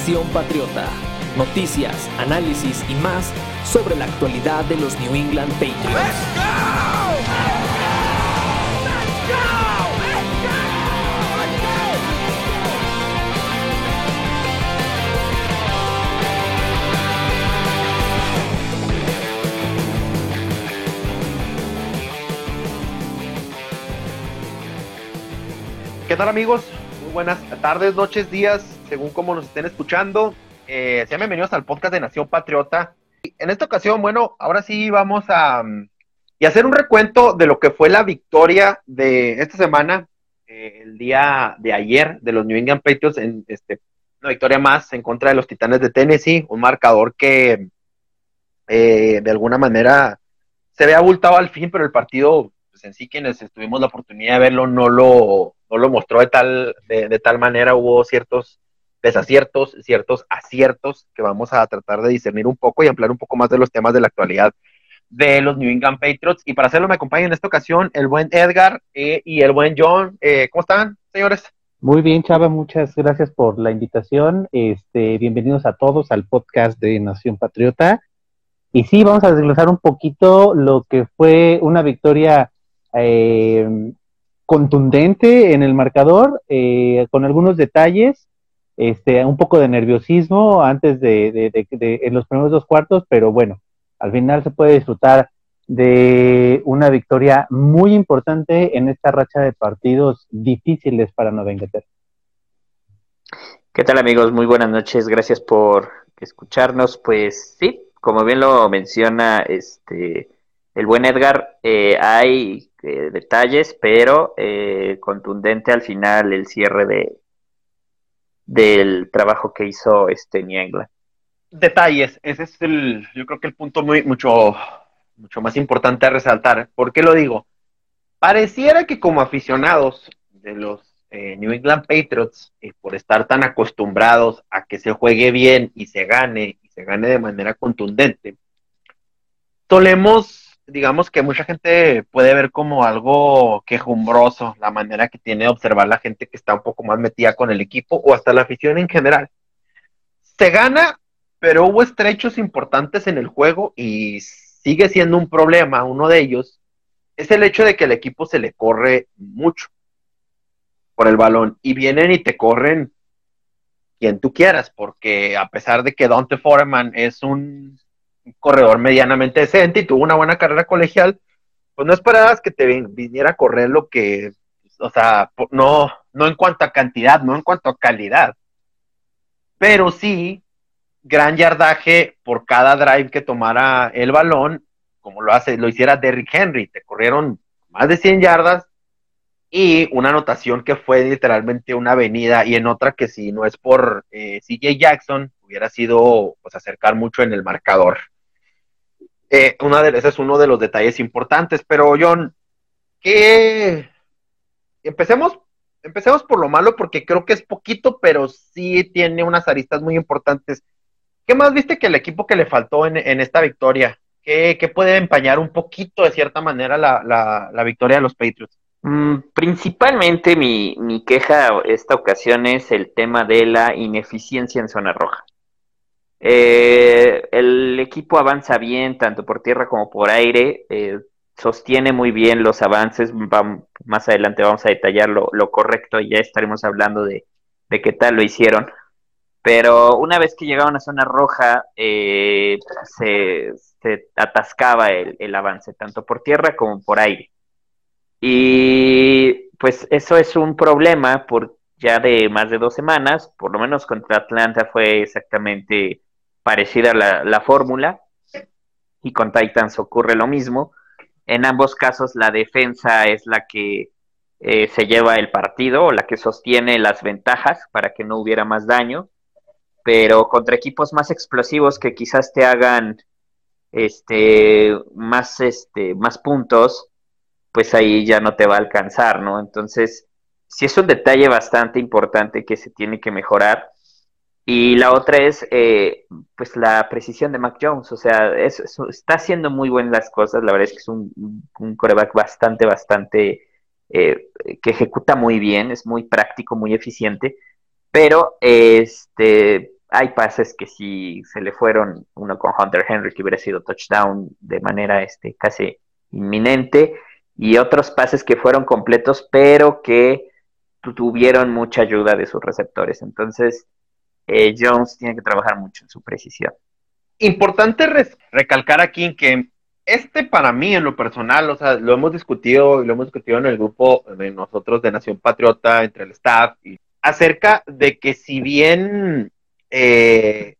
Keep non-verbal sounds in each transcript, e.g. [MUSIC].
Nación Patriota. Noticias, análisis y más sobre la actualidad de los New England Patriots. ¿Qué tal amigos? Muy buenas tardes, noches, días, según como nos estén escuchando. Eh, sean bienvenidos al podcast de Nación Patriota. En esta ocasión, bueno, ahora sí vamos a mm, y hacer un recuento de lo que fue la victoria de esta semana, eh, el día de ayer de los New England Patriots, en este, una victoria más en contra de los Titanes de Tennessee, un marcador que eh, de alguna manera se ve abultado al fin, pero el partido pues, en sí quienes tuvimos la oportunidad de verlo no lo no lo mostró de tal, de, tal manera, hubo ciertos desaciertos, ciertos aciertos que vamos a tratar de discernir un poco y ampliar un poco más de los temas de la actualidad de los New England Patriots. Y para hacerlo me acompaña en esta ocasión el buen Edgar eh, y el buen John. Eh, ¿Cómo están, señores? Muy bien, Chava, muchas gracias por la invitación. Este, bienvenidos a todos al podcast de Nación Patriota. Y sí, vamos a desglosar un poquito lo que fue una victoria eh, contundente en el marcador, eh, con algunos detalles, este, un poco de nerviosismo antes de, en los primeros dos cuartos, pero bueno, al final se puede disfrutar de una victoria muy importante en esta racha de partidos difíciles para Nueva Inglaterra. ¿Qué tal amigos? Muy buenas noches, gracias por escucharnos. Pues sí, como bien lo menciona este el buen Edgar, eh, hay eh, detalles, pero eh, contundente al final el cierre de del trabajo que hizo este New Detalles, ese es el, yo creo que el punto muy, mucho, mucho más importante a resaltar. ¿Por qué lo digo? Pareciera que como aficionados de los eh, New England Patriots, por estar tan acostumbrados a que se juegue bien y se gane, y se gane de manera contundente, solemos digamos que mucha gente puede ver como algo quejumbroso la manera que tiene de observar la gente que está un poco más metida con el equipo o hasta la afición en general. Se gana, pero hubo estrechos importantes en el juego y sigue siendo un problema. Uno de ellos es el hecho de que el equipo se le corre mucho por el balón y vienen y te corren quien tú quieras, porque a pesar de que Dante Foreman es un corredor medianamente decente y tuvo una buena carrera colegial, pues no esperabas que te viniera a correr lo que, o sea, no, no en cuanto a cantidad, no en cuanto a calidad, pero sí gran yardaje por cada drive que tomara el balón, como lo hace, lo hiciera Derrick Henry, te corrieron más de 100 yardas y una anotación que fue literalmente una avenida y en otra que si no es por eh, CJ Jackson hubiera sido pues acercar mucho en el marcador. Eh, una de, ese es uno de los detalles importantes, pero John, ¿qué? Empecemos, empecemos por lo malo porque creo que es poquito, pero sí tiene unas aristas muy importantes. ¿Qué más viste que el equipo que le faltó en, esta victoria? ¿Qué, puede empañar un poquito de cierta manera la, victoria de los Patriots? Mm, principalmente mi, mi queja esta ocasión es el tema de la ineficiencia en zona roja. Eh, el equipo avanza bien, tanto por tierra como por aire, eh, sostiene muy bien los avances, más adelante vamos a detallar lo, correcto y ya estaremos hablando de, qué tal lo hicieron. Pero una vez que llegaban a zona roja, eh, se, atascaba el, el avance, tanto por tierra como por aire. Y pues eso es un problema por ya de más de dos semanas, por lo menos contra Atlanta fue exactamente parecida la, la fórmula y con Titans ocurre lo mismo. En ambos casos la defensa es la que eh, se lleva el partido o la que sostiene las ventajas para que no hubiera más daño, pero contra equipos más explosivos que quizás te hagan este más este más puntos, pues ahí ya no te va a alcanzar, ¿no? Entonces, sí es un detalle bastante importante que se tiene que mejorar y la otra es, eh, pues, la precisión de Mac Jones. O sea, está haciendo muy buenas las cosas. La verdad es que es un, un coreback bastante, bastante eh, que ejecuta muy bien, es muy práctico, muy eficiente, pero este, hay pases que sí se le fueron, uno con Hunter Henry que hubiera sido touchdown de manera este, casi inminente, y otros pases que fueron completos, pero que tuvieron mucha ayuda de sus receptores. Entonces, eh, Jones tiene que trabajar mucho en su precisión. Importante recalcar aquí que este para mí en lo personal, o sea, lo hemos discutido y lo hemos discutido en el grupo de nosotros de Nación Patriota, entre el staff, y acerca de que si bien eh,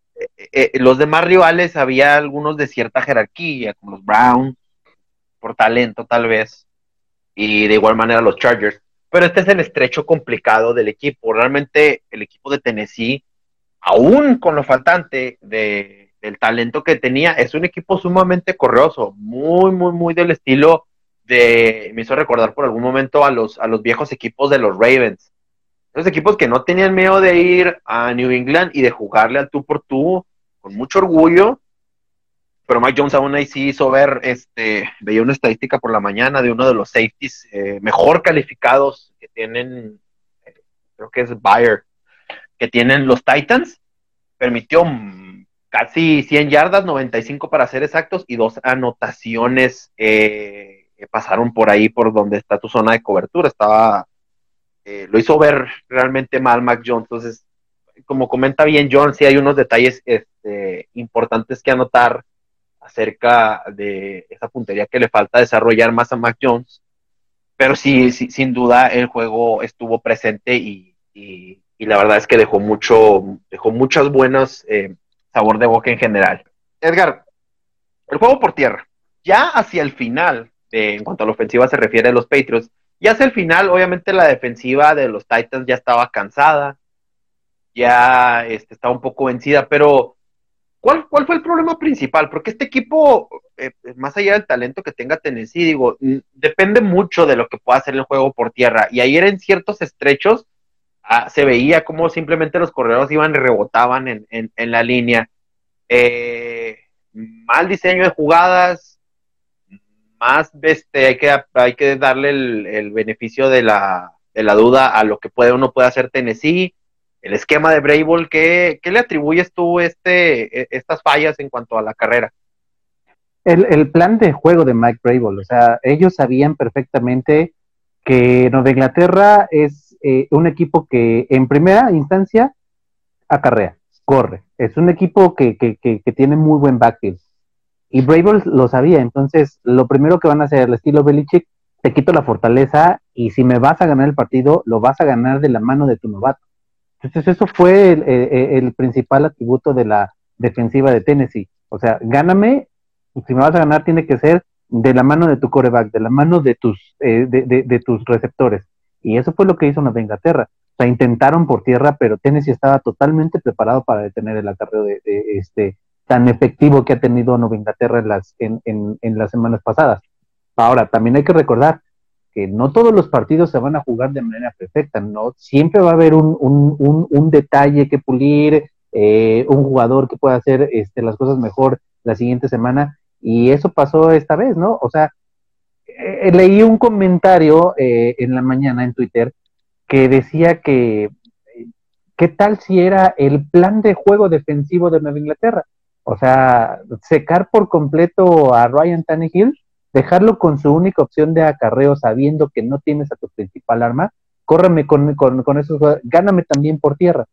eh, los demás rivales había algunos de cierta jerarquía, como los Browns, por talento tal vez, y de igual manera los Chargers, pero este es el estrecho complicado del equipo. Realmente el equipo de Tennessee, aún con lo faltante de del talento que tenía. Es un equipo sumamente correoso, muy, muy, muy del estilo de, me hizo recordar por algún momento a los, a los viejos equipos de los Ravens. Esos equipos que no tenían miedo de ir a New England y de jugarle al tú por tú con mucho orgullo. Pero Mike Jones aún ahí sí hizo ver, este, veía una estadística por la mañana de uno de los safeties eh, mejor calificados que tienen, eh, creo que es Bayer, que tienen los Titans. Permitió casi 100 yardas, 95 para ser exactos, y dos anotaciones eh, pasaron por ahí, por donde está tu zona de cobertura. Estaba, eh, lo hizo ver realmente mal Mac Jones. Entonces, como comenta bien John, sí hay unos detalles este, importantes que anotar acerca de esa puntería que le falta desarrollar más a Mac Jones. Pero sí, sí sin duda el juego estuvo presente y, la verdad es que dejó mucho, dejó muchas buenas eh, sabor de boca en general. Edgar, el juego por tierra, ya hacia el final, en cuanto a la ofensiva se refiere a los Patriots, ya hacia el final, obviamente la defensiva de los Titans ya estaba cansada, ya este, estaba un poco vencida, pero ¿cuál, ¿cuál fue el problema principal? Porque este equipo, eh, más allá del talento que tenga Tennessee, digo, depende mucho de lo que pueda hacer el juego por tierra. Y ayer en ciertos estrechos Ah, se veía como simplemente los corredores iban y rebotaban en, en, la línea. Eh, mal diseño de jugadas, más este, hay, que, hay que darle el, beneficio de la, de la, duda a lo que puede uno puede hacer Tennessee. El esquema de Brable, ¿qué, ¿qué, le atribuyes tú este, e, estas fallas en cuanto a la carrera? El, el plan de juego de Mike Brable, o sea, ellos sabían perfectamente que Nueva Inglaterra es eh, un equipo que en primera instancia acarrea, corre. Es un equipo que, que, que, tiene muy buen backfield. Y Bravos lo sabía, entonces lo primero que van a hacer, el estilo Belichick, te quito la fortaleza y si me vas a ganar el partido, lo vas a ganar de la mano de tu novato. Entonces eso fue el, principal atributo de la defensiva de Tennessee. O sea, gáname, si me vas a ganar tiene que ser de la mano de tu coreback, de la mano de tus, eh, de, de, tus receptores. Y eso fue lo que hizo Nueva Inglaterra. O sea, intentaron por tierra, pero Tennessee estaba totalmente preparado para detener el acarreo de, este tan efectivo que ha tenido Nueva Inglaterra en las, en, en, las semanas pasadas. Ahora, también hay que recordar que no todos los partidos se van a jugar de manera perfecta, ¿no? Siempre va a haber un, un, un, detalle que pulir, eh, un jugador que pueda hacer este, las cosas mejor la siguiente semana, y eso pasó esta vez, ¿no? O sea, eh, leí un comentario eh, en la mañana en Twitter que decía que qué tal si era el plan de juego defensivo de Nueva Inglaterra. O sea, secar por completo a Ryan Tannehill, dejarlo con su única opción de acarreo sabiendo que no tienes a tu principal arma, córreme con, con, con esos, gáname también por tierra.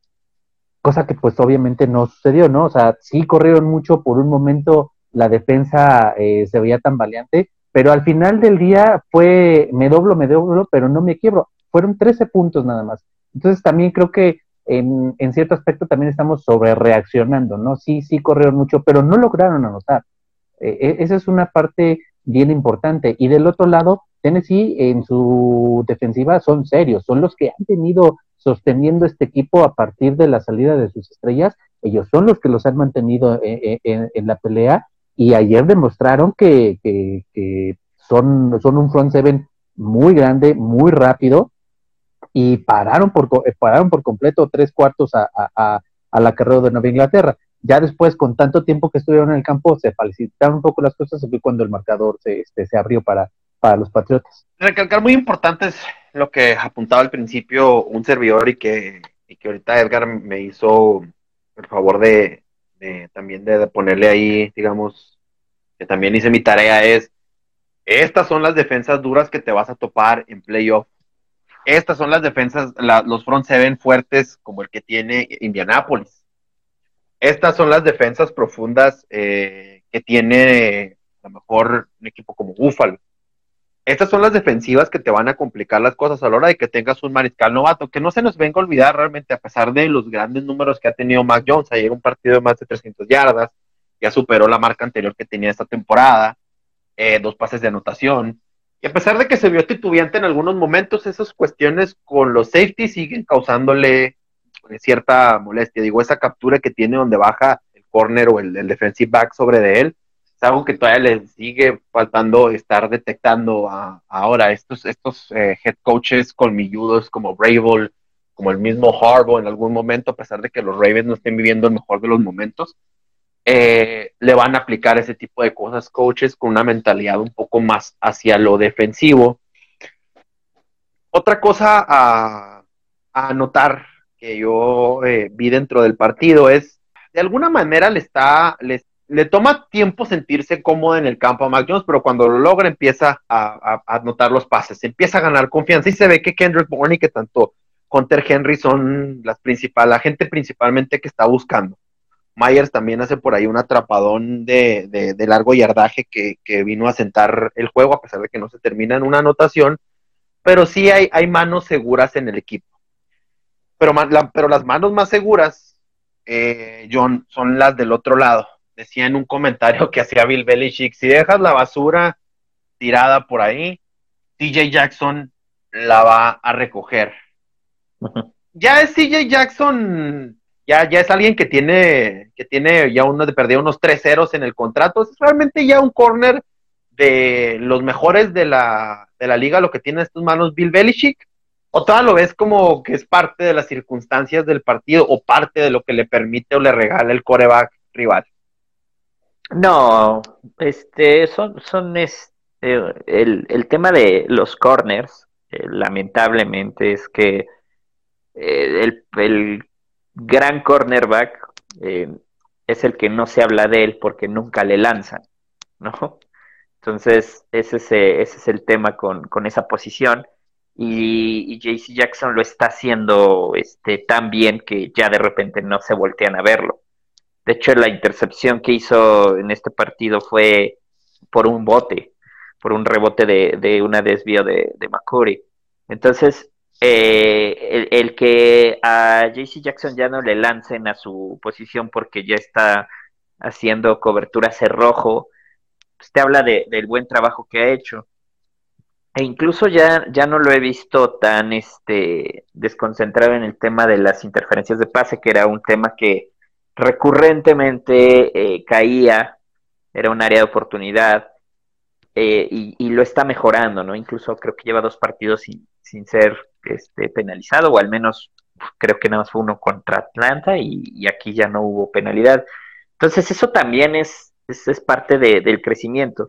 Cosa que pues obviamente no sucedió, ¿no? O sea, sí corrieron mucho, por un momento la defensa eh, se veía tan valiente, pero al final del día fue, me doblo, me doblo, pero no me quiebro. Fueron 13 puntos nada más. Entonces también creo que en, en cierto aspecto también estamos sobre reaccionando, ¿no? Sí, sí corrieron mucho, pero no lograron anotar. Eh, eh, esa es una parte bien importante. Y del otro lado, Tennessee en su defensiva son serios, son los que han tenido sosteniendo este equipo a partir de la salida de sus estrellas. Ellos son los que los han mantenido eh, en la pelea y ayer demostraron que, son, son un front seven muy grande, muy rápido, y pararon por, pararon por completo tres cuartos a, a, a la carrera de Nueva Inglaterra. Ya después, con tanto tiempo que estuvieron en el campo, se facilitaron un poco las cosas, y fue cuando el marcador se, este, se abrió para, para los Patriotas. Recalcar muy importante es lo que apuntaba al principio un servidor y que, y que ahorita Edgar me hizo el favor de, también de, ponerle ahí, digamos, que también hice mi tarea, es, estas son las defensas duras que te vas a topar en playoff. Estas son las defensas, los front seven fuertes como el que tiene Indianapolis. Estas son las defensas profundas eh, que tiene a lo mejor un equipo como Buffalo. Estas son las defensivas que te van a complicar las cosas a la hora de que tengas un mariscal novato, que no se nos venga a olvidar realmente, a pesar de los grandes números que ha tenido Mac Jones, ayer un partido de más de 300 yardas, ya superó la marca anterior que tenía esta temporada, eh, dos pases de anotación, y a pesar de que se vio titubeante en algunos momentos, esas cuestiones con los safety siguen causándole eh, cierta molestia. Digo, esa captura que tiene donde baja el corner o el, el defensive back sobre de él, es algo que todavía les sigue faltando estar detectando ahora. Estos, estos eh, head coaches colmilludos como Brable, como el mismo Harbaugh en algún momento, a pesar de que los Ravens no estén viviendo el mejor de los momentos, eh, le van a aplicar ese tipo de cosas coaches con una mentalidad un poco más hacia lo defensivo. Otra cosa a, notar que yo eh, vi dentro del partido es, de alguna manera le está, le le toma tiempo sentirse cómodo en el campo a Mac Jones, pero cuando lo logra empieza a, anotar los pases, empieza a ganar confianza y se ve que Kendrick Bourne y que tanto Hunter Henry son las principales, la gente principalmente que está buscando. Myers también hace por ahí un atrapadón de, largo yardaje que, vino a sentar el juego, a pesar de que no se termina en una anotación, pero sí hay, hay manos seguras en el equipo. Pero, pero las manos más seguras, eh, John, son las del otro lado decía en un comentario que hacía Bill Belichick, si dejas la basura tirada por ahí, TJ Jackson la va a recoger. [LAUGHS] Ya es TJ Jackson, ya, ya es alguien que tiene, que tiene ya uno de perder unos tres ceros en el contrato. Es realmente ya un corner de los mejores de la, de la liga, lo que tiene en tus manos Bill Belichick. O todavía lo ves como que es parte de las circunstancias del partido o parte de lo que le permite o le regala el coreback rival. No, este, son, son este, el, el, tema de los corners, eh, lamentablemente, es que eh, el, el, gran cornerback es el que no se habla de él porque nunca le lanzan, ¿no? Entonces, ese es, ese es el tema con, con esa posición. Y, y JC Jackson lo está haciendo este, tan bien que ya de repente no se voltean a verlo. De hecho, la intercepción que hizo en este partido fue por un bote, por un rebote de, de una desvío de, de McCurry. Entonces, eh, el, que a JC Jackson ya no le lancen a su posición porque ya está haciendo cobertura cerrojo, pues te habla de, del buen trabajo que ha hecho. E incluso ya, ya no lo he visto tan este, desconcentrado en el tema de las interferencias de pase, que era un tema que recurrentemente eh, caía, era un área de oportunidad eh, y, lo está mejorando, ¿no? Incluso creo que lleva dos partidos sin, sin ser este, penalizado, o al menos creo que nada más fue uno contra Atlanta y, aquí ya no hubo penalidad. Entonces eso también es, es, parte del crecimiento.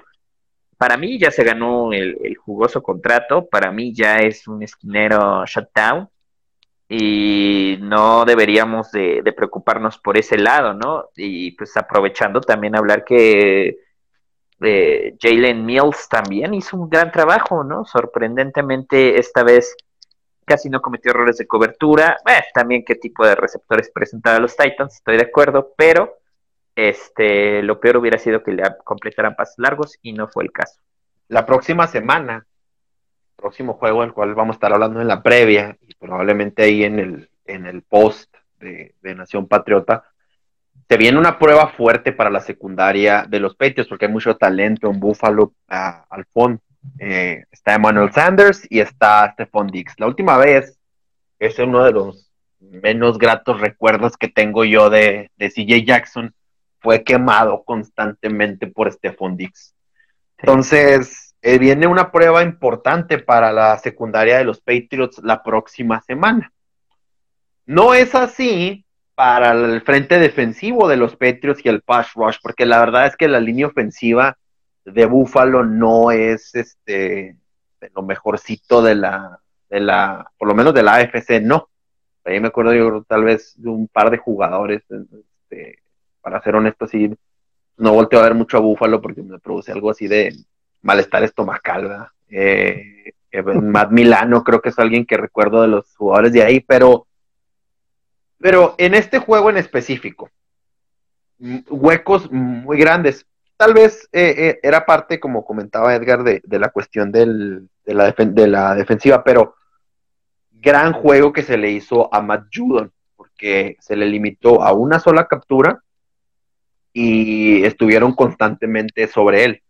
Para mí ya se ganó el, el, jugoso contrato, para mí ya es un esquinero shutdown y no deberíamos de, preocuparnos por ese lado, ¿no? Y pues aprovechando también hablar que eh, Jalen Mills también hizo un gran trabajo, ¿no? Sorprendentemente esta vez casi no cometió errores de cobertura, eh, también qué tipo de receptores presentaba los Titans, estoy de acuerdo, pero este, lo peor hubiera sido que le completaran pasos largos y no fue el caso. La próxima semana próximo juego, el cual vamos a estar hablando en la previa y probablemente ahí en el, en el post de, Nación Patriota, se viene una prueba fuerte para la secundaria de los Patriots porque hay mucho talento en Buffalo al fondo. Eh, está Emmanuel Sanders y está Stephon Dix. La última vez, es uno de los menos gratos recuerdos que tengo yo de, de CJ Jackson, fue quemado constantemente por Stephon Dix. Entonces, eh, viene una prueba importante para la secundaria de los Patriots la próxima semana. No es así para el frente defensivo de los Patriots y el pass rush, porque la verdad es que la línea ofensiva de Buffalo no es este lo mejorcito de la, de la, por lo menos de la AFC, no. Ahí me acuerdo yo tal vez de un par de jugadores, este, para ser honesto, sí, no volteo a ver mucho a Buffalo porque me produce algo así de malestar estomacal, ¿verdad? Eh, Matt Milano creo que es alguien que recuerdo de los jugadores de ahí, pero, pero en este juego en específico, huecos muy grandes. Tal vez eh, eh, era parte, como comentaba Edgar, de, la cuestión de, la de, la defensiva, pero gran juego que se le hizo a Matt Judon, porque se le limitó a una sola captura y estuvieron constantemente sobre él.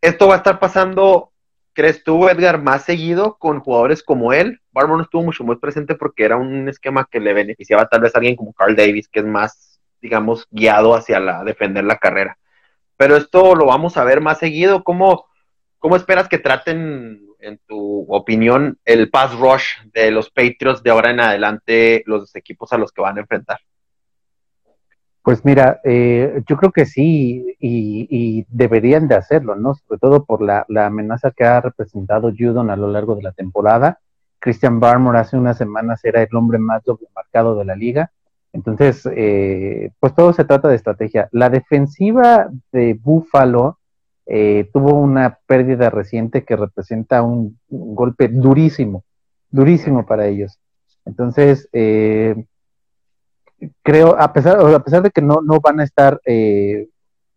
Esto va a estar pasando, ¿crees tú, Edgar, más seguido con jugadores como él? Barber estuvo mucho más presente porque era un esquema que le beneficiaba tal vez a alguien como Carl Davis, que es más, digamos, guiado hacia la defender la carrera. Pero esto lo vamos a ver más seguido. ¿Cómo, cómo esperas que traten, en tu opinión, el pass rush de los Patriots de ahora en adelante, los equipos a los que van a enfrentar? Pues mira, eh, yo creo que sí y, deberían de hacerlo, ¿no? Sobre todo por la, amenaza que ha representado Judon a lo largo de la temporada. Christian Barmore hace unas semanas era el hombre más doble marcado de la liga. Entonces, eh, pues todo se trata de estrategia. La defensiva de Buffalo eh, tuvo una pérdida reciente que representa un, un golpe durísimo, durísimo para ellos. Entonces, eh, creo, a pesar, a pesar de que no, no van a estar, eh,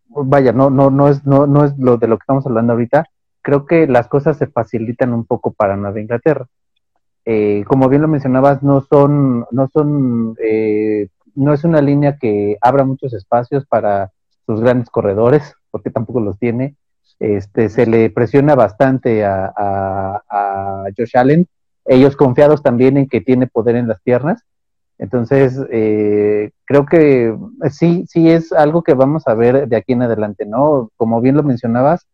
vaya, no, no, no es, no, no es lo de lo que estamos hablando ahorita, creo que las cosas se facilitan un poco para Nueva Inglaterra. Eh, como bien lo mencionabas, no son, no son, eh, no es una línea que abra muchos espacios para sus grandes corredores, porque tampoco los tiene. Este, se le presiona bastante a, a, a Josh Allen, ellos confiados también en que tiene poder en las piernas, entonces, eh, creo que sí, sí es algo que vamos a ver de aquí en adelante, ¿no? Como bien lo mencionabas,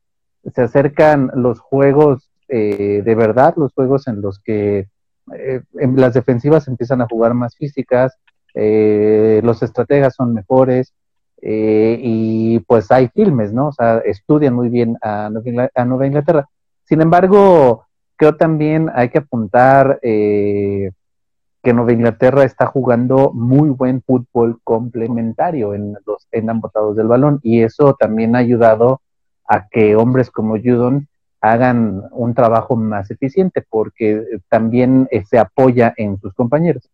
se acercan los juegos eh, de verdad, los juegos en los que eh, las defensivas empiezan a jugar más físicas, los estrategas son mejores y pues hay filmes, ¿no? O sea, estudian muy bien a Nueva Inglaterra. Sin embargo, creo también hay que apuntar que Nueva Inglaterra está jugando muy buen fútbol complementario en, los, en ambos del balón y eso también ha ayudado a que hombres como Judon hagan un trabajo más eficiente porque también eh, se apoya en sus compañeros.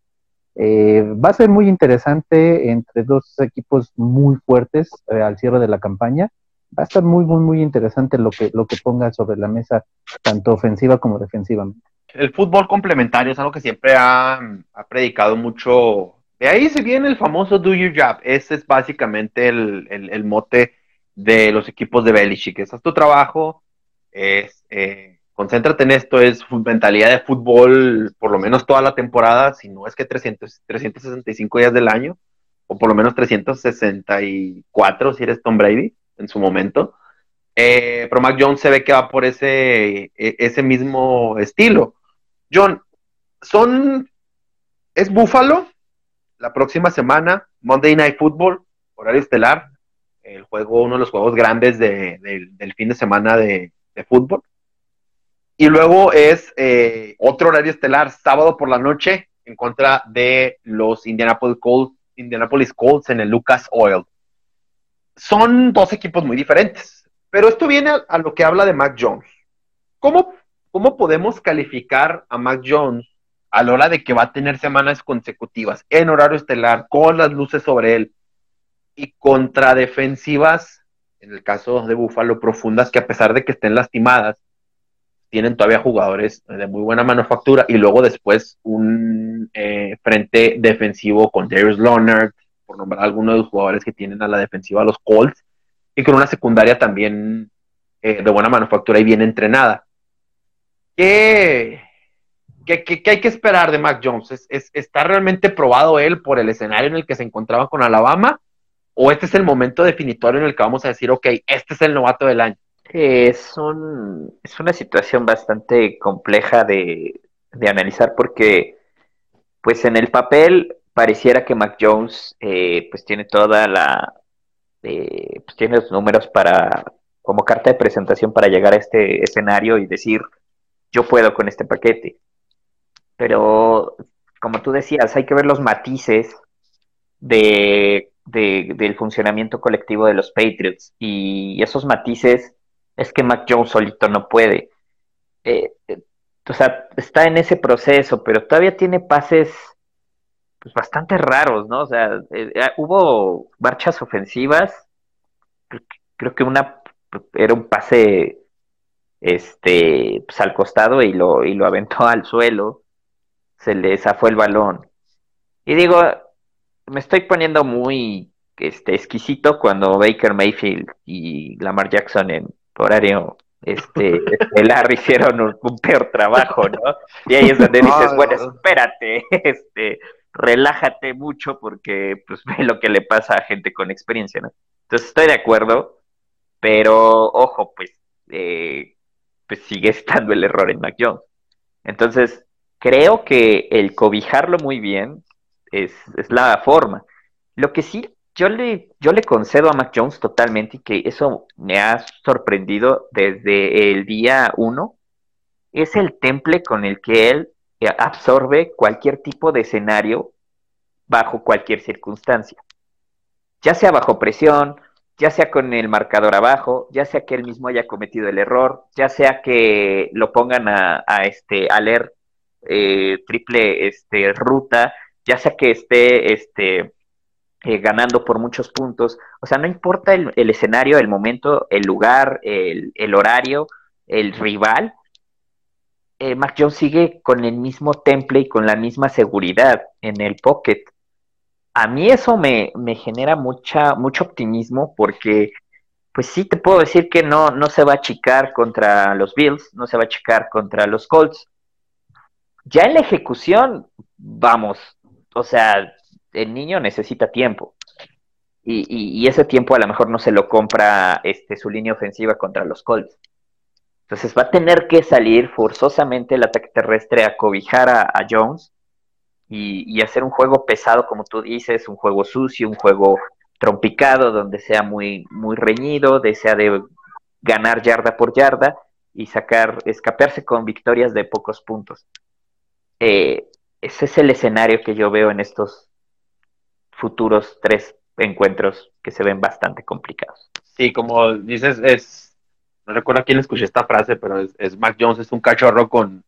Eh, va a ser muy interesante entre dos equipos muy fuertes eh, al cierre de la campaña. Va a estar muy, muy, muy interesante lo que, lo que ponga sobre la mesa, tanto ofensiva como defensivamente el fútbol complementario es algo que siempre ha, predicado mucho. De ahí se viene el famoso do your job. Ese es básicamente el, mote de los equipos de Belichick. Ese es tu trabajo, es, eh, concéntrate en esto, es mentalidad de fútbol por lo menos toda la temporada, si no es que 300, 365 días del año, o por lo menos 364 si eres Tom Brady en su momento. Eh, pero Mac Jones se ve que va por ese, e, ese mismo estilo. John, son. Es Búfalo la próxima semana, Monday Night Football, horario estelar, el juego, uno de los juegos grandes del fin de semana de, fútbol. Y luego es eh, otro horario estelar, sábado por la noche, en contra de los Indianapolis Colts, Indianapolis Colts en el Lucas Oil. Son dos equipos muy diferentes, pero esto viene a lo que habla de Mac Jones. ¿Cómo ¿cómo podemos calificar a Mac Jones a la hora de que va a tener semanas consecutivas en horario estelar, con las luces sobre él y contra defensivas, en el caso de Buffalo, profundas, que a pesar de que estén lastimadas, tienen todavía jugadores de muy buena manufactura y luego después un eh, frente defensivo con Darius Leonard, por nombrar algunos de los jugadores que tienen a la defensiva los Colts, y con una secundaria también eh, de buena manufactura y bien entrenada. ¿Qué, qué, hay que esperar de Mac Jones? ¿Es, está realmente probado él por el escenario en el que se encontraba con Alabama? ¿O este es el momento definitorio en el que vamos a decir, ok, este es el novato del año? Es, es una situación bastante compleja de, analizar porque, pues en el papel, pareciera que Mac Jones, eh, pues tiene toda la, eh, pues tiene los números para como carta de presentación para llegar a este escenario y decir, yo puedo con este paquete. Pero, como tú decías, hay que ver los matices de, del funcionamiento colectivo de los Patriots. Y esos matices es que Mac Jones solito no puede. Eh, eh, o sea, está en ese proceso, pero todavía tiene pases pues, bastante raros, ¿no? O sea, eh, hubo marchas ofensivas, creo que una era un pase este pues, al costado y lo, y lo aventó [LAUGHS] al suelo, se le zafó el balón. Y digo, me estoy poniendo muy este, exquisito cuando Baker Mayfield y Lamar Jackson en horario este, estelar [LAUGHS] hicieron un, peor trabajo, ¿no? Y ahí es donde dices, bueno, espérate, [LAUGHS] este, relájate mucho porque pues ve lo que le pasa a gente con experiencia, ¿no? Entonces estoy de acuerdo, pero ojo, pues, eh, pues sigue [LAUGHS] estando el error en Mac Jones. Entonces, creo que el cobijarlo muy bien es, la forma. Lo que sí yo le, yo le concedo a Mac Jones totalmente y que eso me ha sorprendido desde el día uno, es el temple con el que él eh, absorbe cualquier tipo de escenario bajo cualquier circunstancia. Ya sea bajo presión, ya sea con el marcador abajo, ya sea que él mismo haya cometido el error, ya sea que lo pongan a, este, a leer eh, triple este, ruta, ya sea que esté este, eh, ganando por muchos puntos. O sea, no importa el, escenario, el momento, el lugar, el, horario, el rival. Eh, Mac Jones sigue con el mismo temple y con la misma seguridad en el pocket. A mí eso me, genera mucha, mucho optimismo porque, pues sí, te puedo decir que no, no se va a achicar contra los Bills, no se va a achicar contra los Colts. Ya en la ejecución, vamos, o sea, el niño necesita tiempo. Y, ese tiempo a lo mejor no se lo compra este, su línea ofensiva contra los Colts. Entonces va a tener que salir forzosamente el ataque terrestre a cobijar a, Jones y, hacer un juego pesado, como tú dices, un juego sucio, un juego trompicado, donde sea muy, muy reñido, desea de ganar yarda por yarda y sacar, escaparse con victorias de pocos puntos. Eh, ese es el escenario que yo veo en estos futuros tres encuentros que se ven bastante complicados. Sí, como dices, es, no recuerdo a quién escuché esta frase, pero es, Mac Jones, es un cachorro con,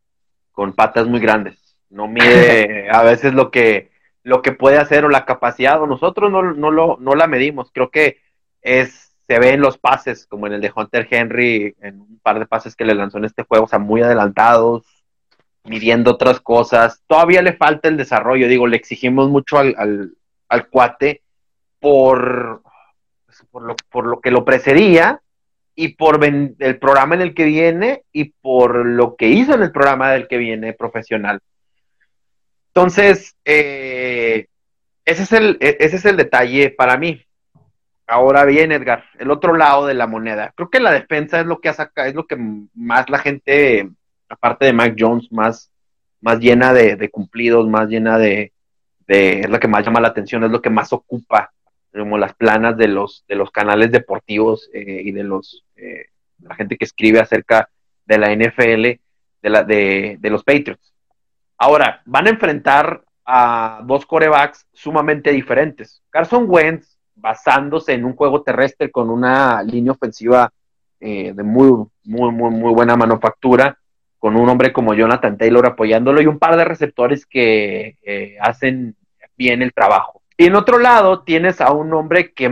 con patas muy grandes. No mide a veces lo que, lo que puede hacer o la capacidad, o nosotros no, no, lo, no la medimos. Creo que es, se ve en los pases, como en el de Hunter Henry, en un par de pases que le lanzó en este juego, o sea, muy adelantados, midiendo otras cosas. Todavía le falta el desarrollo, digo, le exigimos mucho al, al cuate por, por, lo, por lo que lo precedía y por el programa en el que viene y por lo que hizo en el programa del que viene profesional. Entonces, eh, ese, es el, e, ese es el detalle para mí. Ahora bien, Edgar, el otro lado de la moneda. Creo que la defensa es lo que saca, es lo que más la gente, aparte de Mac Jones, más, más llena de cumplidos, más llena de, es lo que más llama la atención, es lo que más ocupa como las planas de los, de los canales deportivos eh, y de los eh, la gente que escribe acerca de la NFL, de, la, de, los Patriots. Ahora, van a enfrentar a dos corebacks sumamente diferentes. Carson Wentz, basándose en un juego terrestre con una línea ofensiva eh, de muy, muy, muy, muy buena manufactura, con un hombre como Jonathan Taylor apoyándolo y un par de receptores que hacen bien el trabajo. Y en otro lado tienes a un hombre que,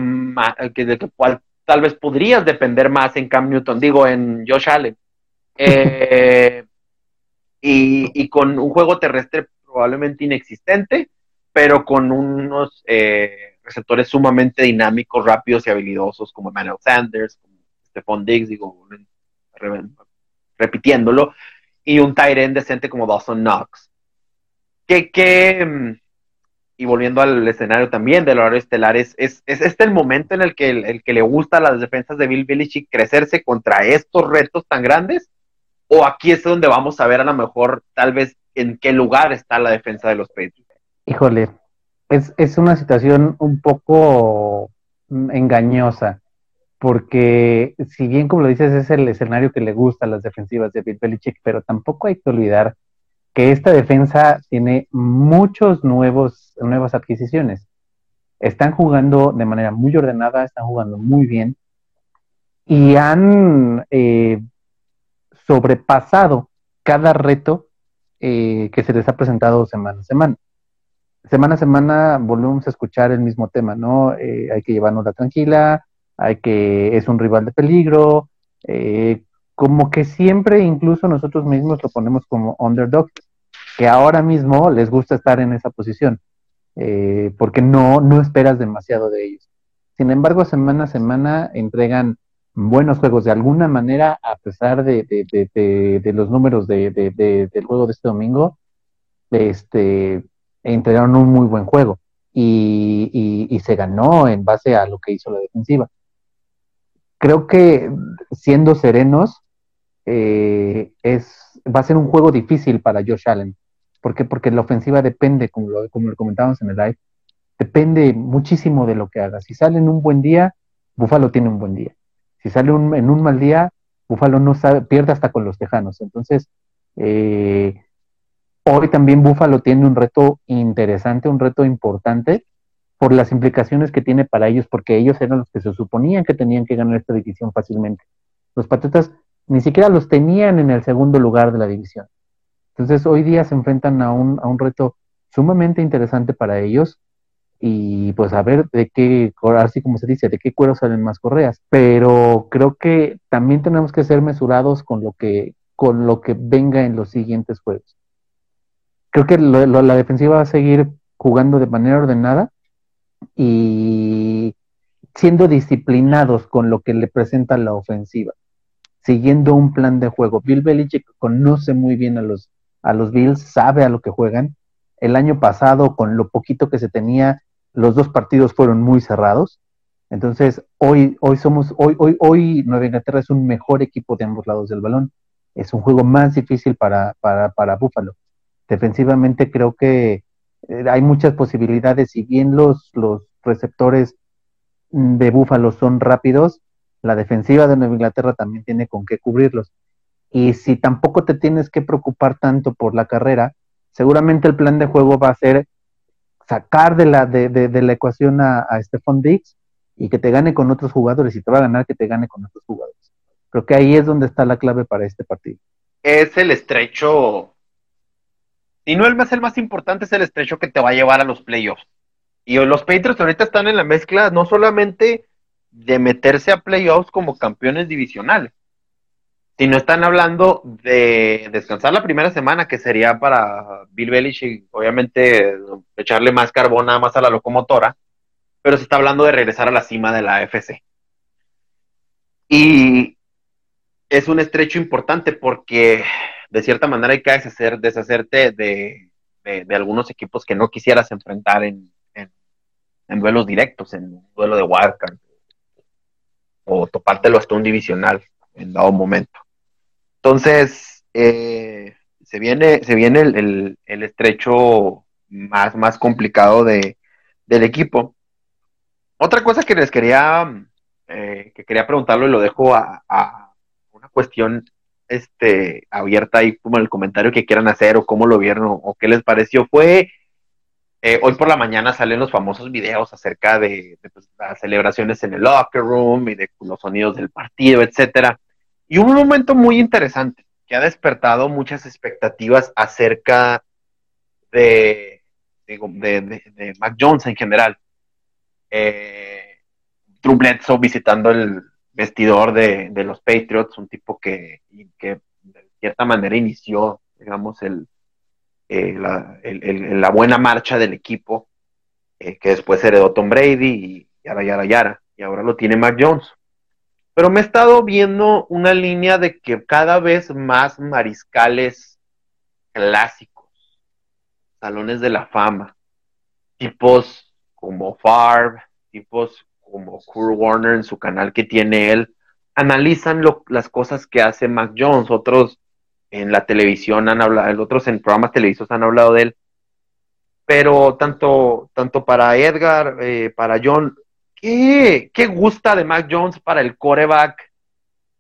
que de cual tal vez podrías depender más en Cam Newton, digo, en Josh Allen. [LAUGHS] Eh, y, con un juego terrestre probablemente inexistente, pero con unos eh, receptores sumamente dinámicos, rápidos y habilidosos como Emmanuel Sanders, como Stephon Diggs, digo, repitiéndolo, y un Tyrant decente como Dawson Knox. ¿Qué, qué, y volviendo al escenario también del horario estelar, es, es, este el momento en el que, el, que le gusta a las defensas de Bill Belichick crecerse contra estos retos tan grandes? ¿O aquí es donde vamos a ver a lo mejor tal vez en qué lugar está la defensa de los Patriots? Híjole, es, es una situación un poco engañosa. porque si bien, como lo dices, es el escenario que le gusta a las defensivas de Bill Belichick, pero tampoco hay que olvidar que esta defensa tiene muchos nuevos, nuevas adquisiciones. Están jugando de manera muy ordenada, están jugando muy bien y han eh, sobrepasado cada reto eh, que se les ha presentado semana a semana. Semana a semana volvemos a escuchar el mismo tema, ¿no? Eh, hay que llevarnos la tranquila, hay que, es un rival de peligro, eh, como que siempre incluso nosotros mismos lo ponemos como underdog, que ahora mismo les gusta estar en esa posición, porque no, no esperas demasiado de ellos. Sin embargo, semana a semana entregan buenos juegos de alguna manera, a pesar de, de, los números del juego de este domingo, este, entregaron un muy buen juego y, y, se ganó en base a lo que hizo la defensiva creo que siendo serenos, eh, es, va a ser un juego difícil para Josh Allen. ¿Por qué? Porque la ofensiva depende, como lo, como lo comentábamos en el live, depende muchísimo de lo que haga. Si sale en un buen día, Buffalo tiene un buen día. Si sale en un mal día, Buffalo no sabe, pierde hasta con los Tejanos. Entonces, eh, hoy también Buffalo tiene un reto interesante, un reto importante, por las implicaciones que tiene para ellos, porque ellos eran los que se suponían que tenían que ganar esta división fácilmente. Los Patriotas ni siquiera los tenían en el segundo lugar de la división. Entonces hoy día se enfrentan a un, a un reto sumamente interesante para ellos y pues a ver de qué, así como se dice, de qué cuero salen más correas. Pero creo que también tenemos que ser mesurados con lo que, con lo que venga en los siguientes juegos. Creo que la defensiva va a seguir jugando de manera ordenada y siendo disciplinados con lo que le presenta la ofensiva, siguiendo un plan de juego. Bill Belichick conoce muy bien a los, a los Bills, sabe a lo que juegan. El año pasado, con lo poquito que se tenía, los dos partidos fueron muy cerrados. Entonces, hoy, hoy somos, hoy, hoy, hoy Nueva Inglaterra es un mejor equipo de ambos lados del balón. Es un juego más difícil para, para, para Buffalo. Defensivamente creo que eh, hay muchas posibilidades. Si bien los, los receptores de Búfalo son rápidos, la defensiva de Nueva Inglaterra también tiene con qué cubrirlos. Y si tampoco te tienes que preocupar tanto por la carrera, seguramente el plan de juego va a ser sacar de la, de, de, la ecuación a, a Stephon Diggs y que te gane con otros jugadores y te va a ganar que te gane con otros jugadores. Creo que ahí es donde está la clave para este partido. Es el estrecho y no el más, el más importante es el estrecho que te va a llevar a los playoffs. Y los Patriots ahorita están en la mezcla no solamente de meterse a playoffs como campeones divisionales, sino están hablando de descansar la primera semana, que sería para Bill Belichick, obviamente echarle más carbón nada más a la locomotora, pero se está hablando de regresar a la cima de la AFC. Y es un estrecho importante porque de cierta manera hay que deshacer, deshacerte de, algunos equipos que no quisieras enfrentar en, duelos directos, en un duelo de wildcard, o topártelo hasta un divisional en dado momento. Entonces, eh, se viene, se viene el, estrecho más, más complicado de, del equipo. Otra cosa que les quería, eh, que quería preguntarlo y lo dejo a, a una cuestión este, abierta ahí como el comentario que quieran hacer o cómo lo vieron o, qué les pareció. Fue eh, hoy por la mañana salen los famosos videos acerca de, pues, las celebraciones en el locker room y de los sonidos del partido, etcétera. Y un momento muy interesante que ha despertado muchas expectativas acerca de, de, Mac Jones en general. Eh, Drew visitando el, vestidor de, los Patriots, un tipo que, que, de cierta manera inició, digamos, el, eh, la, buena marcha del equipo, eh, que después heredó Tom Brady y yara, yara, yara, y ahora lo tiene Mac Jones. Pero me he estado viendo una línea de que cada vez más mariscales clásicos, salones de la fama, tipos como Favre, tipos como Kurt Warner en su canal que tiene él, analizan las cosas que hace Mac Jones. Otros en la televisión han hablado, otros en programas televisivos han hablado de él. Pero tanto, tanto para Edgar, eh, para John, ¿qué, qué gusta de Mac Jones para el coreback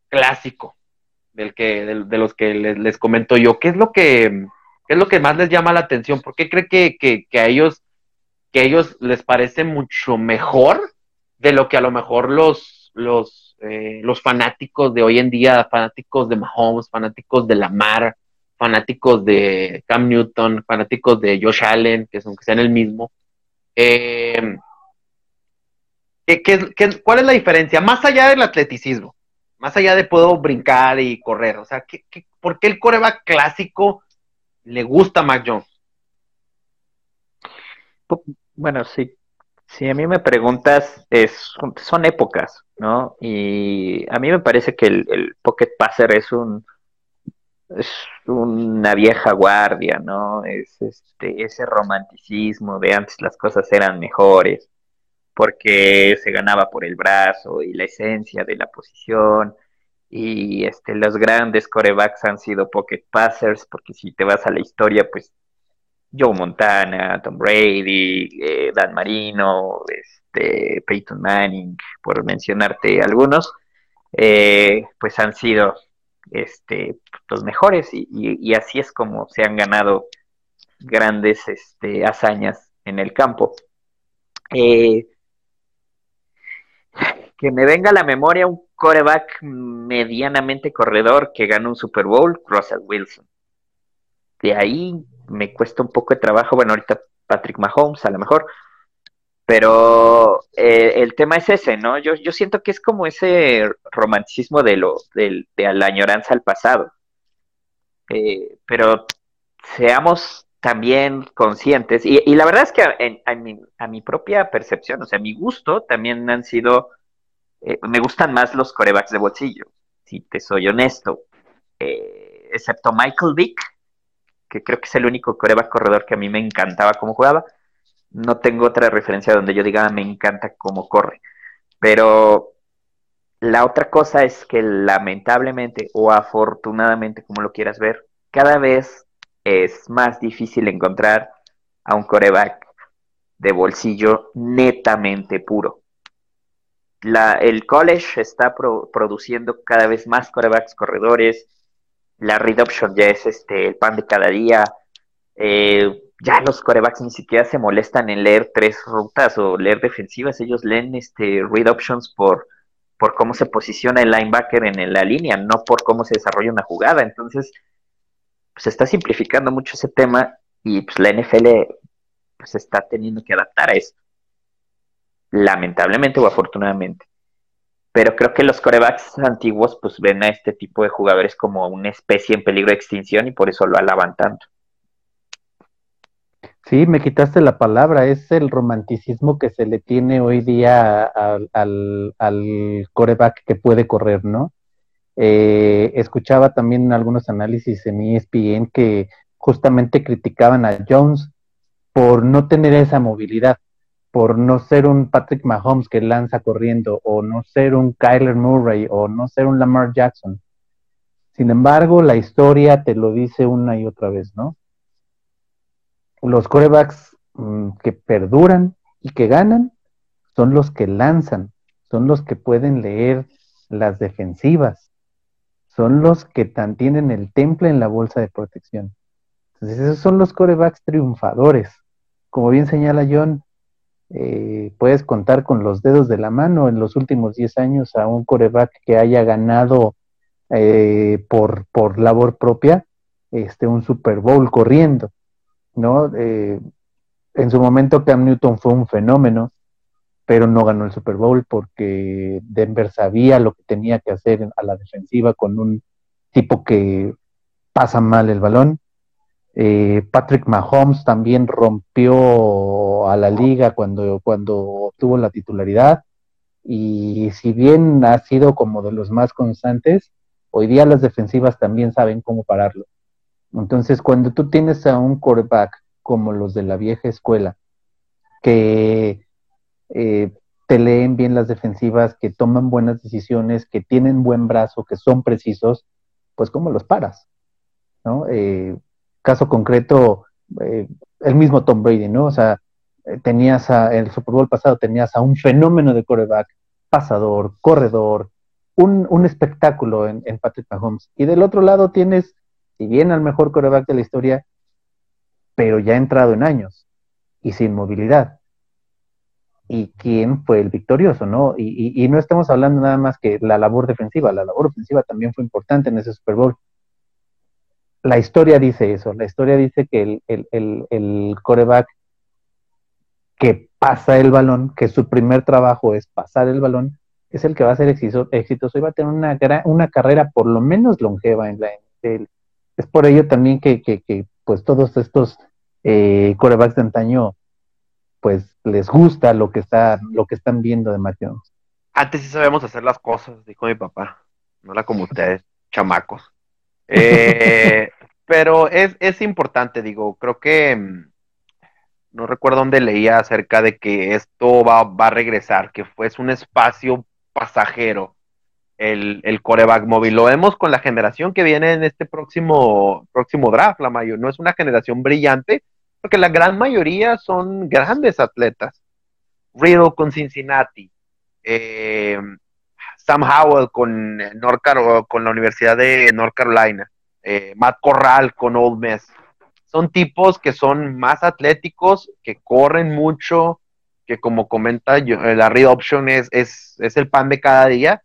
clásico? Del que, de, los que les, comento yo. ¿Qué es lo que, es lo que más les llama la atención? ¿Por qué cree que, a ellos, que a ellos les parece mucho mejor de lo que a lo mejor los, los, eh, los fanáticos de hoy en día, fanáticos de Mahomes, fanáticos de Lamar, fanáticos de Cam Newton, fanáticos de Josh Allen, que son que sean el mismo. Eh, cuál es la diferencia? Más allá del atleticismo, más allá de puedo brincar y correr, o sea, ¿qué, por qué el coreback clásico le gusta a Mac Jones? Bueno, sí. Si a mí me preguntas, es, son épocas, ¿no? Y a mí me parece que el, el Pocket Passer es un, es una vieja guardia, ¿no? Es este, ese romanticismo de antes las cosas eran mejores, porque se ganaba por el brazo y la esencia de la posición. Y este, los grandes corebacks han sido pocket passers, porque si te vas a la historia, pues Joe Montana, Tom Brady, eh, Dan Marino, este, Peyton Manning, por mencionarte algunos, eh, pues han sido este, los mejores y, así es como se han ganado grandes este, hazañas en el campo. Eh, que me venga a la memoria un coreback medianamente corredor que ganó un Super Bowl, Russell Wilson. De ahí me cuesta un poco de trabajo, bueno, ahorita Patrick Mahomes a lo mejor, pero eh, el tema es ese, ¿no? Yo, yo siento que es como ese romanticismo de, lo, de, la añoranza al pasado. Eh, pero seamos también conscientes, y, la verdad es que a, mi, a, mi, propia percepción, o sea, mi gusto, también han sido, eh, me gustan más los corebacks de bolsillo, si te soy honesto, excepto Michael Vick, que creo que es el único coreback corredor que a mí me encantaba cómo jugaba no tengo otra referencia donde yo diga, ah, me encanta cómo corre. Pero la otra cosa es que lamentablemente o afortunadamente, como lo quieras ver, cada vez es más difícil encontrar a un coreback de bolsillo netamente puro. La, el college está produciendo cada vez más corebacks corredores. La read option ya es este, el pan de cada día. Eh, ya los corebacks ni siquiera se molestan en leer tres rutas o leer defensivas, ellos leen este read options por, por cómo se posiciona el linebacker en la línea, no por cómo se desarrolla una jugada. Entonces, se está simplificando mucho ese tema y pues la NFL pues está teniendo que adaptar a esto. Lamentablemente o afortunadamente. Pero creo que los corebacks antiguos pues ven a este tipo de jugadores como una especie en peligro de extinción y por eso lo alaban tanto. Sí, me quitaste la palabra, es el romanticismo que se le tiene hoy día al, coreback que puede correr, ¿no? Eh, escuchaba también algunos análisis en ESPN que justamente criticaban a Jones por no tener esa movilidad, por no ser un Patrick Mahomes que lanza corriendo, o no ser un Kyler Murray, o no ser un Lamar Jackson. Sin embargo, la historia te lo dice una y otra vez, ¿no? los corebacks mm, que perduran y que ganan son los que lanzan, son los que pueden leer las defensivas, son los que tienen el temple en la bolsa de protección. Entonces, esos son los corebacks triunfadores. Como bien señala John, eh, puedes contar con los dedos de la mano en los últimos 10 años a un coreback que haya ganado eh, por, por labor propia este, un Super Bowl corriendo. ¿no? Eh, en su momento Cam Newton fue un fenómeno, pero no ganó el Super Bowl porque Denver sabía lo que tenía que hacer a la defensiva con un tipo que pasa mal el balón. Eh, Patrick Mahomes también rompió a la liga cuando, cuando obtuvo la titularidad y si bien ha sido como de los más constantes, hoy día las defensivas también saben cómo pararlo. Entonces, cuando tú tienes a un quarterback como los de la vieja escuela, que eh, te leen bien las defensivas, que toman buenas decisiones, que tienen buen brazo, que son precisos, pues ¿cómo los paras? ¿No? Eh, caso concreto, eh, el mismo Tom Brady, ¿no? O sea, eh, tenías a, el Super Bowl pasado tenías a un fenómeno de coreback, pasador, corredor, un, un espectáculo en, en, Patrick Mahomes. Y del otro lado tienes, si bien al mejor coreback de la historia, pero ya entrado en años y sin movilidad. ¿Y quién fue el victorioso? ¿no? Y, y no estamos hablando nada más que la labor defensiva, la labor ofensiva también fue importante en ese Super Bowl la historia dice eso, la historia dice que el, el, el, el, coreback que pasa el balón, que su primer trabajo es pasar el balón, es el que va a ser exitoso, y va a tener una, una carrera por lo menos longeva en la NFL. Es por ello también que, que, que pues todos estos eh, corebacks de antaño pues les gusta lo que está, lo que están viendo de Matt Antes sí sabíamos hacer las cosas, dijo mi papá, no era como ustedes, chamacos. Eh, pero es, es importante, digo, creo que mm, no recuerdo dónde leía acerca de que esto va, va a regresar, que fue un espacio pasajero el, el, coreback móvil. Lo vemos con la generación que viene en este próximo, próximo draft, la mayor. No es una generación brillante, porque la gran mayoría son grandes atletas. Riddle con Cincinnati, eh, Sam Howell con, North con la Universidad de North Carolina, eh, Matt Corral con Old Miss son tipos que son más atléticos, que corren mucho, que como comenta yo, la read option es, es, es, el pan de cada día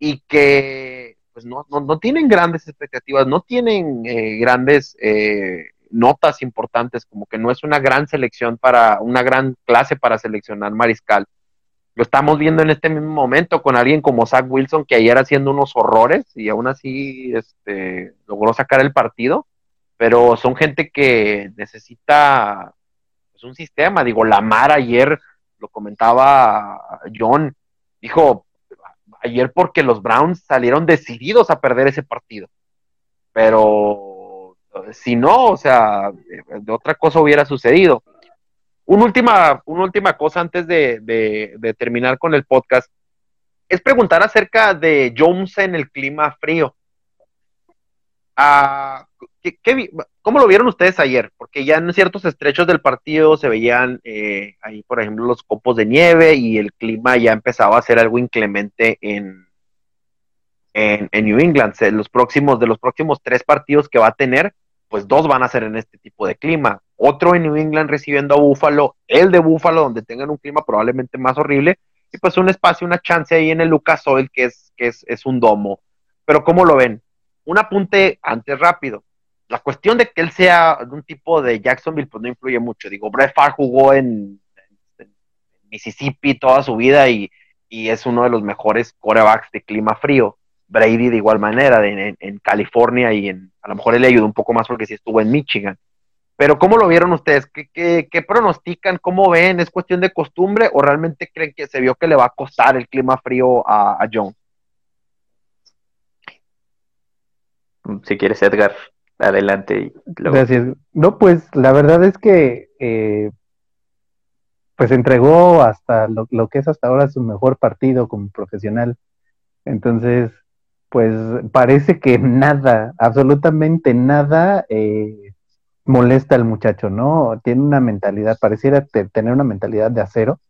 y que pues no, no, no tienen grandes expectativas, no tienen eh, grandes eh, notas importantes, como que no es una gran selección para, una gran clase para seleccionar mariscal. Lo estamos viendo en este mismo momento con alguien como Zach Wilson, que ayer haciendo unos horrores y aún así este, logró sacar el partido pero son gente que necesita pues, un sistema. Digo, Lamar ayer, lo comentaba John, dijo, ayer porque los Browns salieron decididos a perder ese partido. Pero si no, o sea, de otra cosa hubiera sucedido. Una última, una última cosa antes de, terminar con el podcast es preguntar acerca de Jones en el clima frío. Ah, cómo lo vieron ustedes ayer? Porque ya en ciertos estrechos del partido se veían eh, ahí, por ejemplo, los copos de nieve y el clima ya empezaba a ser algo inclemente en, en, New England. Los próximos, de los próximos tres partidos que va a tener, pues dos van a ser en este tipo de clima. Otro en New England recibiendo a Buffalo, el de Buffalo, donde tengan un clima probablemente más horrible, y pues un espacio, una chance ahí en el Lucas Oil, que es, que es, es un domo. Pero ¿cómo lo ven? un apunte antes rápido. La cuestión de que él sea de un tipo de Jacksonville, pues no influye mucho. Digo, Brett Favre jugó en, Mississippi toda su vida y, es uno de los mejores corebacks de clima frío. Brady de igual manera, en, California y en, a lo mejor él le ayudó un poco más porque sí estuvo en Michigan. Pero ¿cómo lo vieron ustedes? ¿Qué, qué, pronostican? ¿Cómo ven? ¿Es cuestión de costumbre o realmente creen que se vio que le va a costar el clima frío a, a Jones? Si quieres, Edgar, adelante. Gracias. No, pues la verdad es que eh, pues entregó hasta lo, que es hasta ahora su mejor partido como profesional. Entonces, pues parece que nada, absolutamente nada eh, molesta al muchacho, ¿no? Tiene una mentalidad, pareciera tener una mentalidad de acero.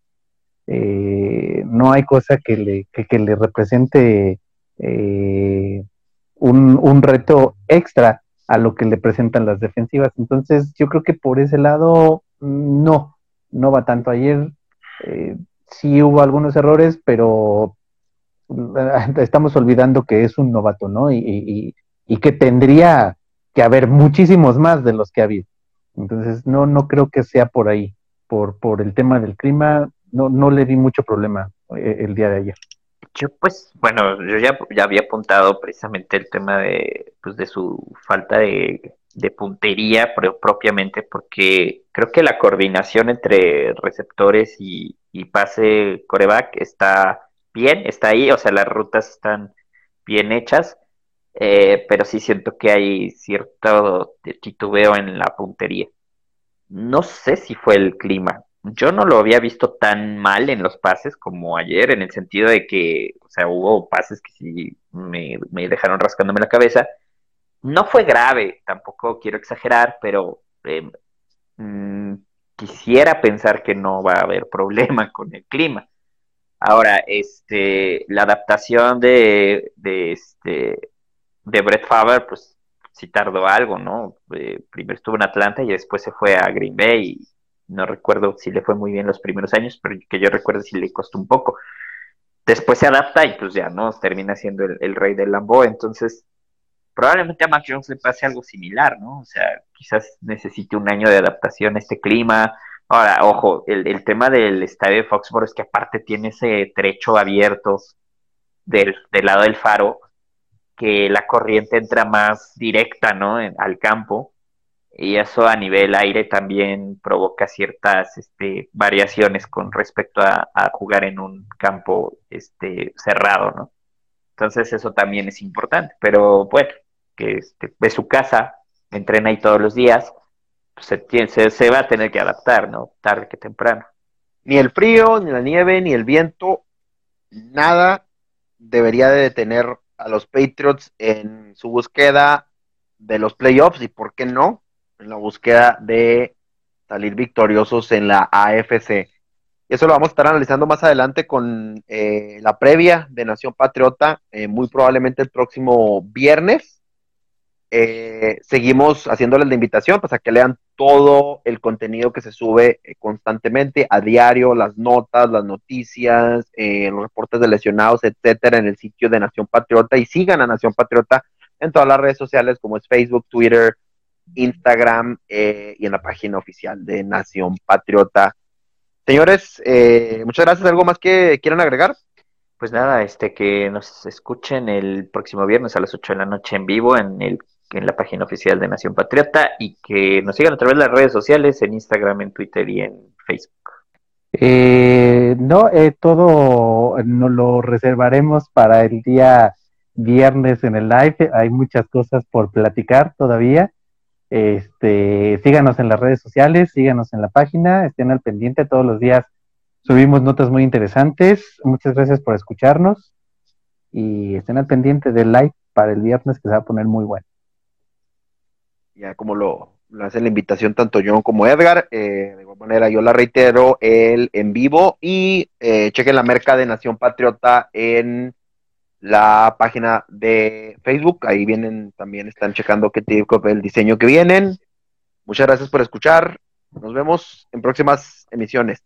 Eh, no hay cosa que le, que, le represente un, un reto extra a lo que le presentan las defensivas. Entonces, yo creo que por ese lado, no, no va tanto. Ayer eh, sí hubo algunos errores, pero eh, [LAUGHS] estamos olvidando que es un novato, ¿no? Y, y, que tendría que haber muchísimos más de los que ha habido. Entonces, no, no creo que sea por ahí. Por, por el tema del clima, no, no le di mucho problema eh, el día de ayer. Yo pues, bueno, yo ya, ya había apuntado precisamente el tema de, pues, de su falta de, puntería propiamente, porque creo que la coordinación entre receptores y, pase coreback está bien, está ahí, o sea, las rutas están bien hechas, eh, pero sí siento que hay cierto titubeo en la puntería. No sé si fue el clima, yo no lo había visto tan mal en los pases como ayer, en el sentido de que, o sea, hubo pases que sí me, dejaron rascándome la cabeza. No fue grave, tampoco quiero exagerar, pero em, mm, quisiera pensar que no va a haber [LAUGHS] problema con el clima. Ahora, este, la adaptación de, de, este, de Brett Favre, pues sí tardó algo, ¿no? Eh, primero estuvo en Atlanta y después se fue a Green Bay. Y no recuerdo si le fue muy bien los primeros años, pero que yo recuerdo si le costó un poco. Después se adapta y pues ya, ¿no? Termina siendo el, rey del Lambo. Entonces, probablemente a Mac Jones le pase algo similar, ¿no? O sea, quizás necesite un año de adaptación a este clima. Ahora, ojo, el, tema del estadio de Foxborough es que aparte tiene ese trecho abierto del, lado del faro, que la corriente entra más directa, ¿no? al campo. Y eso a nivel aire también provoca ciertas este, variaciones con respecto a, jugar en un campo este, cerrado, ¿no? Entonces eso también es importante. Pero bueno, que este, ve su casa, entrena ahí todos los días, pues se, se, va a tener que adaptar, ¿no? Tarde que temprano. Ni el frío, ni la nieve, ni el viento, nada debería de detener a los Patriots en su búsqueda de los playoffs y, ¿por qué no?, en la búsqueda de salir victoriosos en la AFC. Eso lo vamos a estar analizando más adelante con eh, la previa de Nación Patriota, eh, muy probablemente el próximo viernes. Eh, seguimos haciéndoles la invitación para que lean todo el contenido que se sube eh, constantemente a diario, las notas, las noticias, eh, los reportes de lesionados, etcétera, en el sitio de Nación Patriota y sigan a Nación Patriota en todas las redes sociales como es Facebook, Twitter, Instagram y en la página oficial de Nación Patriota. Señores, muchas gracias. ¿Algo más que quieran agregar? Pues nada, este que nos escuchen el próximo viernes a las 8 de la noche en vivo en el en la página oficial de Nación Patriota y que nos sigan a través de las redes sociales, en Instagram, en Twitter y en Facebook. Eh, no, eh, todo nos lo reservaremos para el día viernes en el live. Hay muchas cosas por platicar todavía. Este, síganos en las redes sociales, síganos en la página, estén al pendiente todos los días. Subimos notas muy interesantes. Muchas gracias por escucharnos y estén al pendiente del live para el viernes que se va a poner muy bueno ya como lo, hace la invitación tanto John como Edgar. Eh, de igual manera, yo la reitero el en vivo y eh, chequen la merca de Nación Patriota en la página de Facebook. Ahí vienen, también están checando qué tipo el diseño que vienen. Muchas gracias por escuchar. Nos vemos en próximas emisiones.